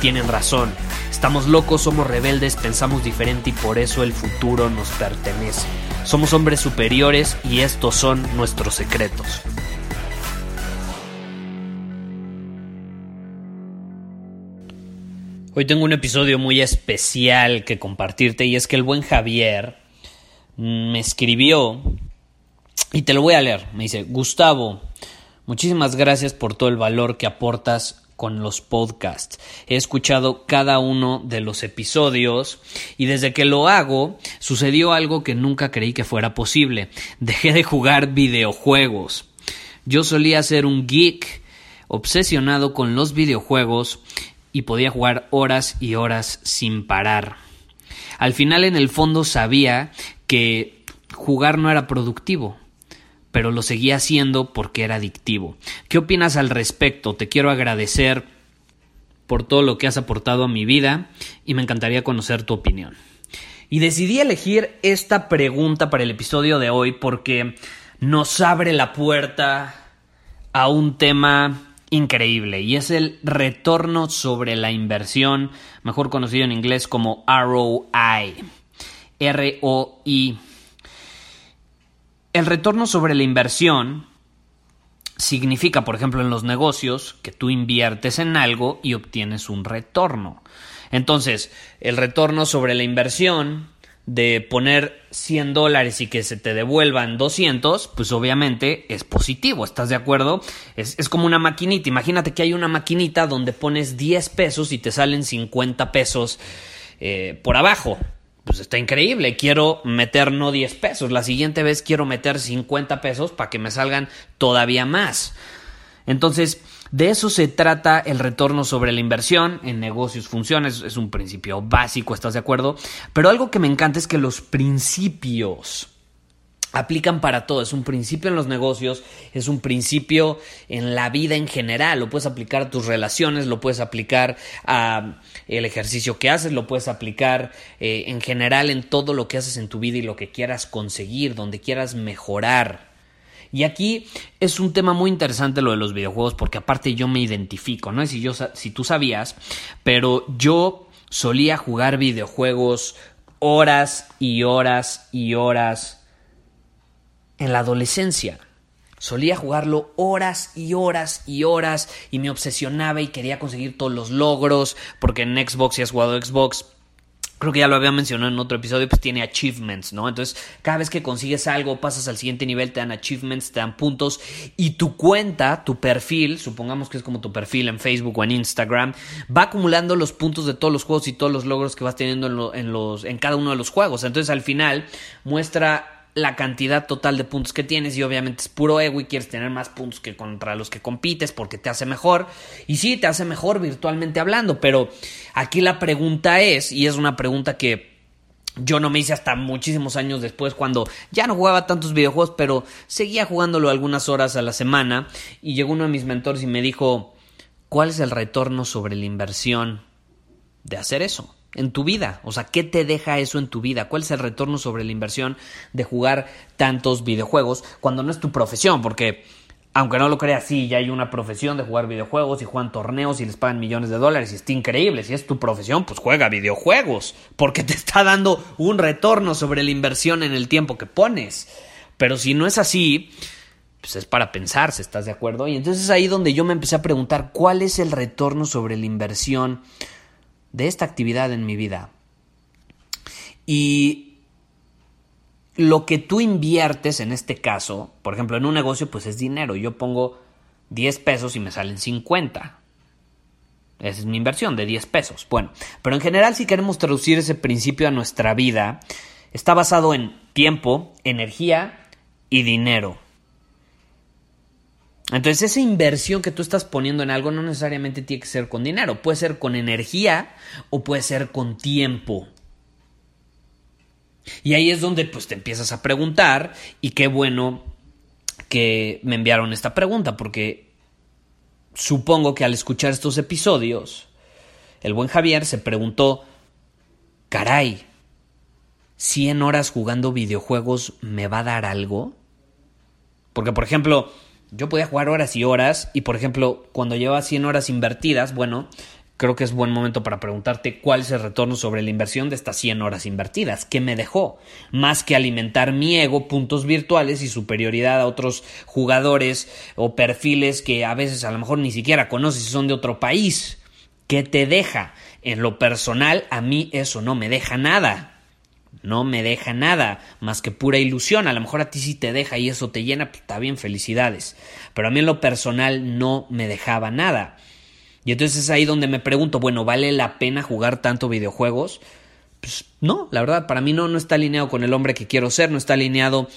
tienen razón. Estamos locos, somos rebeldes, pensamos diferente y por eso el futuro nos pertenece. Somos hombres superiores y estos son nuestros secretos. Hoy tengo un episodio muy especial que compartirte y es que el buen Javier me escribió y te lo voy a leer. Me dice, Gustavo, muchísimas gracias por todo el valor que aportas con los podcasts. He escuchado cada uno de los episodios y desde que lo hago sucedió algo que nunca creí que fuera posible. Dejé de jugar videojuegos. Yo solía ser un geek obsesionado con los videojuegos y podía jugar horas y horas sin parar. Al final en el fondo sabía que jugar no era productivo, pero lo seguía haciendo porque era adictivo. ¿Qué opinas al respecto? Te quiero agradecer por todo lo que has aportado a mi vida y me encantaría conocer tu opinión. Y decidí elegir esta pregunta para el episodio de hoy porque nos abre la puerta a un tema increíble y es el retorno sobre la inversión, mejor conocido en inglés como ROI. R-O-I. El retorno sobre la inversión significa, por ejemplo, en los negocios, que tú inviertes en algo y obtienes un retorno. Entonces, el retorno sobre la inversión de poner 100 dólares y que se te devuelvan 200, pues obviamente es positivo, ¿estás de acuerdo? Es, como una maquinita, imagínate que hay una maquinita donde pones 10 pesos y te salen 50 pesos eh, por abajo. Pues está increíble, quiero meter no 10 pesos, la siguiente vez quiero meter 50 pesos para que me salgan todavía más. Entonces, de eso se trata el retorno sobre la inversión en negocios, funciones, es un principio básico, ¿estás de acuerdo? Pero algo que me encanta es que los principios aplican para todo, es un principio en los negocios, es un principio en la vida en general, lo puedes aplicar a tus relaciones, lo puedes aplicar a el ejercicio que haces, lo puedes aplicar eh, en general en todo lo que haces en tu vida y lo que quieras conseguir, donde quieras mejorar. Y aquí es un tema muy interesante lo de los videojuegos porque aparte yo me identifico, no sé si, yo, si tú sabías, pero yo solía jugar videojuegos horas y horas y horas en la adolescencia. Solía jugarlo horas y horas y horas y me obsesionaba y quería conseguir todos los logros porque en Xbox, si has jugado Xbox, creo que ya lo había mencionado en otro episodio, pues tiene achievements, ¿no? Entonces, cada vez que consigues algo, pasas al siguiente nivel, te dan achievements, te dan puntos y tu cuenta, tu perfil, supongamos que es como tu perfil en Facebook o en Instagram, va acumulando los puntos de todos los juegos y todos los logros que vas teniendo en, los, en cada uno de los juegos. Entonces, al final, muestra la cantidad total de puntos que tienes y obviamente es puro ego y quieres tener más puntos que contra los que compites porque te hace mejor y sí, te hace mejor virtualmente hablando, pero aquí la pregunta es, y es una pregunta que yo no me hice hasta muchísimos años después cuando ya no jugaba tantos videojuegos, pero seguía jugándolo algunas horas a la semana y llegó uno de mis mentores y me dijo, ¿cuál es el retorno sobre la inversión de hacer eso? En tu vida? O sea, ¿qué te deja eso en tu vida? ¿Cuál es el retorno sobre la inversión de jugar tantos videojuegos cuando no es tu profesión? Porque, aunque no lo creas, sí, ya hay una profesión de jugar videojuegos y juegan torneos y les pagan millones de dólares y está increíble. Si es tu profesión, pues juega videojuegos porque te está dando un retorno sobre la inversión en el tiempo que pones. Pero si no es así, pues es para pensarse, ¿estás de acuerdo? Y entonces es ahí donde yo me empecé a preguntar cuál es el retorno sobre la inversión de esta actividad en mi vida. Y lo que tú inviertes en este caso, por ejemplo, en un negocio, pues es dinero. Yo pongo 10 pesos y me salen 50. Esa es mi inversión de 10 pesos. Bueno, pero en general si queremos traducir ese principio a nuestra vida, está basado en tiempo, energía y dinero. Entonces esa inversión que tú estás poniendo en algo no necesariamente tiene que ser con dinero, puede ser con energía o puede ser con tiempo. Y ahí es donde pues te empiezas a preguntar y qué bueno que me enviaron esta pregunta porque supongo que al escuchar estos episodios el buen Javier se preguntó, caray, 100 horas jugando videojuegos me va a dar algo? Porque por ejemplo, yo podía jugar horas y horas y por ejemplo, cuando llevaba 100 horas invertidas, bueno, creo que es buen momento para preguntarte cuál es el retorno sobre la inversión de estas 100 horas invertidas. ¿Qué me dejó? Más que alimentar mi ego, puntos virtuales y superioridad a otros jugadores o perfiles que a veces a lo mejor ni siquiera conoces y son de otro país. ¿Qué te deja? En lo personal, a mí eso no me deja nada no me deja nada más que pura ilusión. A lo mejor a ti sí te deja y eso te llena, pues está bien, felicidades. Pero a mí en lo personal no me dejaba nada. Y entonces es ahí donde me pregunto, bueno, ¿vale la pena jugar tanto videojuegos? Pues no, la verdad, para mí no, no está alineado con el hombre que quiero ser, no está alineado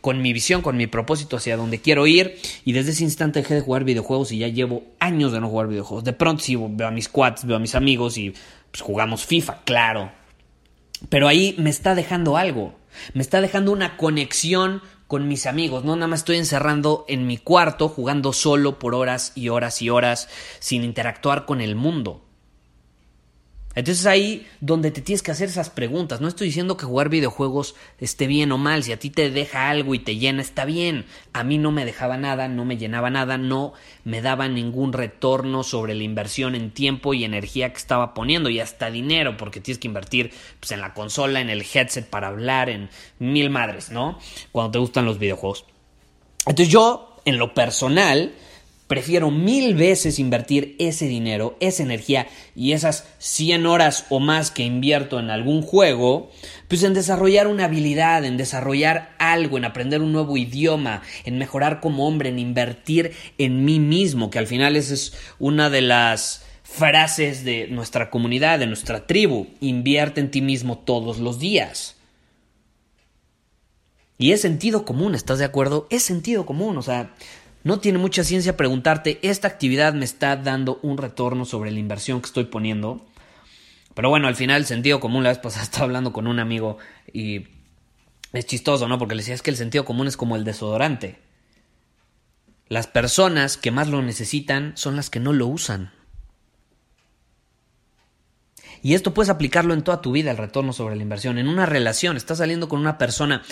con mi visión, con mi propósito hacia donde quiero ir. Y desde ese instante dejé de jugar videojuegos y ya llevo años de no jugar videojuegos. De pronto sí veo a mis quads, veo a mis amigos y pues jugamos FIFA, claro, pero ahí me está dejando algo. Me está dejando una conexión con mis amigos. No nada más estoy encerrando en mi cuarto jugando solo por horas y horas y horas sin interactuar con el mundo. Entonces ahí donde te tienes que hacer esas preguntas. No estoy diciendo que jugar videojuegos esté bien o mal. Si a ti te deja algo y te llena, está bien. A mí no me dejaba nada, no me llenaba nada, no me daba ningún retorno sobre la inversión en tiempo y energía que estaba poniendo y hasta dinero, porque tienes que invertir pues, en la consola, en el headset para hablar, en mil madres, ¿no? Cuando te gustan los videojuegos. Entonces yo, en lo personal, Prefiero mil veces invertir ese dinero, esa energía y esas 100 horas o más que invierto en algún juego, pues en desarrollar una habilidad, en desarrollar algo, en aprender un nuevo idioma, en mejorar como hombre, en invertir en mí mismo, que al final esa es una de las frases de nuestra comunidad, de nuestra tribu. Invierte en ti mismo todos los días. Y es sentido común, ¿estás de acuerdo? Es sentido común, o sea, no tiene mucha ciencia preguntarte, ¿esta actividad me está dando un retorno sobre la inversión que estoy poniendo? Pero bueno, al final el sentido común, la vez pasada estaba hablando con un amigo y es chistoso, ¿no? Porque le decía, es que el sentido común es como el desodorante. Las personas que más lo necesitan son las que no lo usan. Y esto puedes aplicarlo en toda tu vida, el retorno sobre la inversión. En una relación, estás saliendo con una persona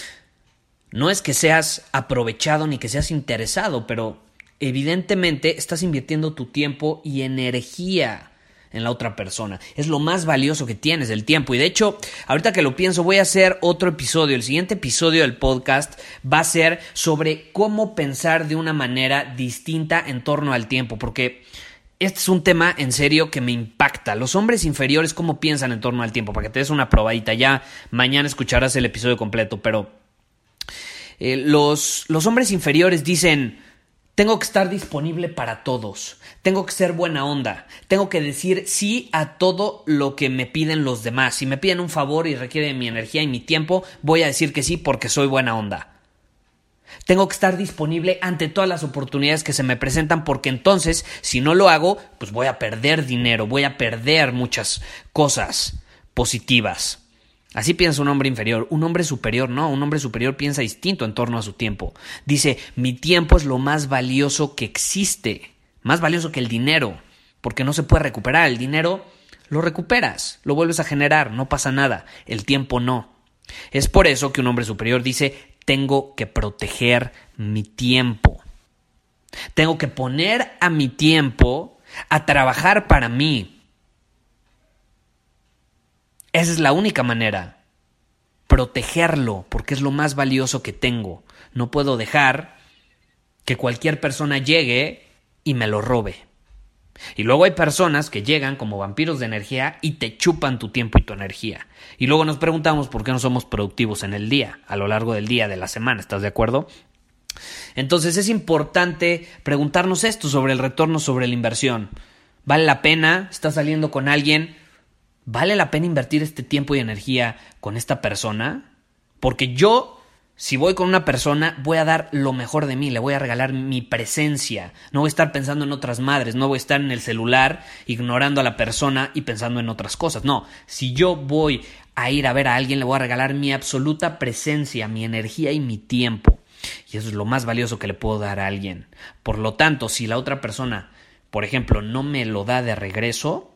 no es que seas aprovechado ni que seas interesado, pero evidentemente estás invirtiendo tu tiempo y energía en la otra persona. Es lo más valioso que tienes, el tiempo. Y de hecho, ahorita que lo pienso, voy a hacer otro episodio. El siguiente episodio del podcast va a ser sobre cómo pensar de una manera distinta en torno al tiempo, porque este es un tema en serio que me impacta. Los hombres inferiores, ¿cómo piensan en torno al tiempo? Para que te des una probadita. Ya mañana escucharás el episodio completo, pero eh, los, los hombres inferiores dicen, tengo que estar disponible para todos, tengo que ser buena onda, tengo que decir sí a todo lo que me piden los demás. Si me piden un favor y requiere mi energía y mi tiempo, voy a decir que sí porque soy buena onda. Tengo que estar disponible ante todas las oportunidades que se me presentan porque entonces, si no lo hago, pues voy a perder dinero, voy a perder muchas cosas positivas. Así piensa un hombre inferior. Un hombre superior no, un hombre superior piensa distinto en torno a su tiempo. Dice, mi tiempo es lo más valioso que existe, más valioso que el dinero, porque no se puede recuperar. El dinero lo recuperas, lo vuelves a generar, no pasa nada. El tiempo no. Es por eso que un hombre superior dice, tengo que proteger mi tiempo. Tengo que poner a mi tiempo a trabajar para mí, esa es la única manera. Protegerlo, porque es lo más valioso que tengo. No puedo dejar que cualquier persona llegue y me lo robe. Y luego hay personas que llegan como vampiros de energía y te chupan tu tiempo y tu energía. Y luego nos preguntamos por qué no somos productivos en el día, a lo largo del día, de la semana, ¿estás de acuerdo? Entonces es importante preguntarnos esto sobre el retorno sobre la inversión. ¿Vale la pena? ¿Estás saliendo con alguien? ¿Vale la pena invertir este tiempo y energía con esta persona? Porque yo si voy con una persona, voy a dar lo mejor de mí, le voy a regalar mi presencia. No voy a estar pensando en otras madres, no voy a estar en el celular ignorando a la persona y pensando en otras cosas. No, si yo voy a ir a ver a alguien, le voy a regalar mi absoluta presencia, mi energía y mi tiempo. Y eso es lo más valioso que le puedo dar a alguien. Por lo tanto, si la otra persona, por ejemplo, no me lo da de regreso,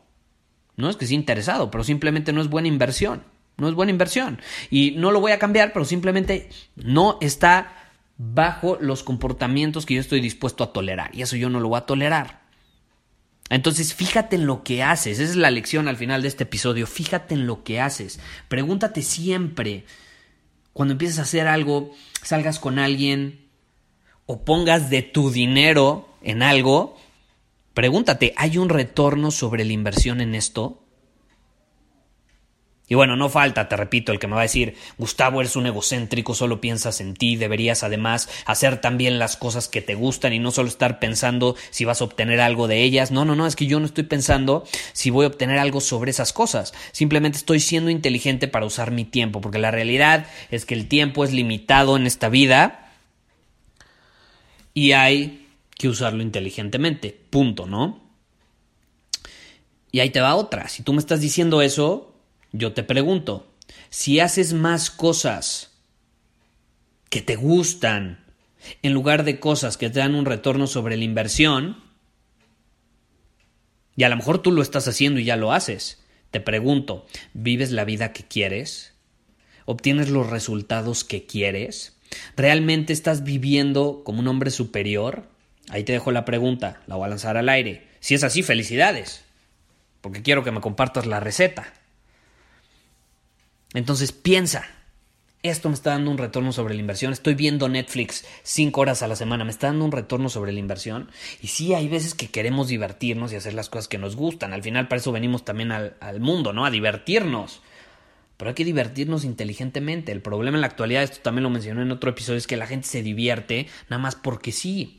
no es que sea interesado, pero simplemente no es buena inversión. No es buena inversión. Y no lo voy a cambiar, pero simplemente no está bajo los comportamientos que yo estoy dispuesto a tolerar. Y eso yo no lo voy a tolerar. Entonces, fíjate en lo que haces. Esa es la lección al final de este episodio. Fíjate en lo que haces. Pregúntate siempre, cuando empieces a hacer algo, salgas con alguien o pongas de tu dinero en algo, pregúntate, ¿hay un retorno sobre la inversión en esto? Y bueno, no falta, te repito, el que me va a decir, Gustavo, eres un egocéntrico, solo piensas en ti, deberías además hacer también las cosas que te gustan y no solo estar pensando si vas a obtener algo de ellas. No, no, no, es que yo no estoy pensando si voy a obtener algo sobre esas cosas. Simplemente estoy siendo inteligente para usar mi tiempo, porque la realidad es que el tiempo es limitado en esta vida y hay que usarlo inteligentemente. Punto, ¿no? Y ahí te va otra. Si tú me estás diciendo eso, yo te pregunto, si haces más cosas que te gustan en lugar de cosas que te dan un retorno sobre la inversión, y a lo mejor tú lo estás haciendo y ya lo haces, te pregunto, ¿vives la vida que quieres? ¿Obtienes los resultados que quieres? ¿Realmente estás viviendo como un hombre superior? Ahí te dejo la pregunta, la voy a lanzar al aire. Si es así, felicidades, porque quiero que me compartas la receta. Entonces piensa, esto me está dando un retorno sobre la inversión. Estoy viendo Netflix cinco horas a la semana, me está dando un retorno sobre la inversión. Y sí, hay veces que queremos divertirnos y hacer las cosas que nos gustan. Al final, para eso venimos también al, al mundo, ¿no? A divertirnos. Pero hay que divertirnos inteligentemente. El problema en la actualidad, esto también lo mencioné en otro episodio, es que la gente se divierte nada más porque sí.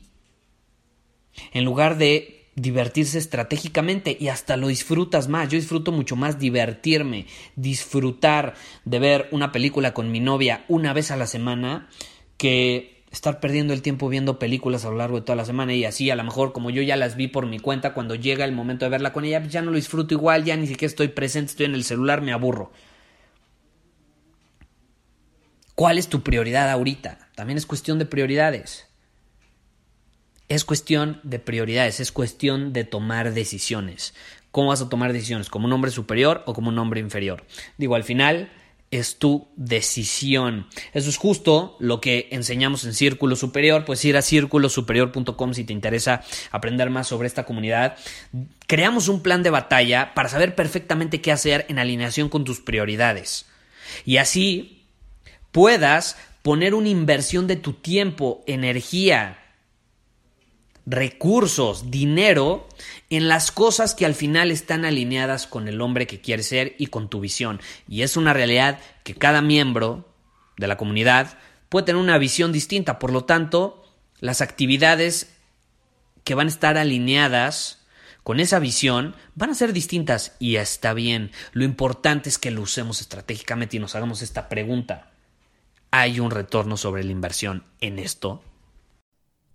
En lugar de divertirse estratégicamente y hasta lo disfrutas más. Yo disfruto mucho más divertirme, disfrutar de ver una película con mi novia una vez a la semana que estar perdiendo el tiempo viendo películas a lo largo de toda la semana y así a lo mejor como yo ya las vi por mi cuenta cuando llega el momento de verla con ella ya no lo disfruto igual, ya ni siquiera estoy presente, estoy en el celular, me aburro. ¿Cuál es tu prioridad ahorita? También es cuestión de prioridades. Es cuestión de prioridades, es cuestión de tomar decisiones. ¿Cómo vas a tomar decisiones? ¿Como un hombre superior o como un hombre inferior? Digo, al final es tu decisión. Eso es justo lo que enseñamos en Círculo Superior. Puedes ir a círculosuperior.com si te interesa aprender más sobre esta comunidad. Creamos un plan de batalla para saber perfectamente qué hacer en alineación con tus prioridades. Y así puedas poner una inversión de tu tiempo, energía, recursos, dinero en las cosas que al final están alineadas con el hombre que quieres ser y con tu visión. Y es una realidad que cada miembro de la comunidad puede tener una visión distinta. Por lo tanto, las actividades que van a estar alineadas con esa visión van a ser distintas y está bien. Lo importante es que lo usemos estratégicamente y nos hagamos esta pregunta. ¿Hay un retorno sobre la inversión en esto?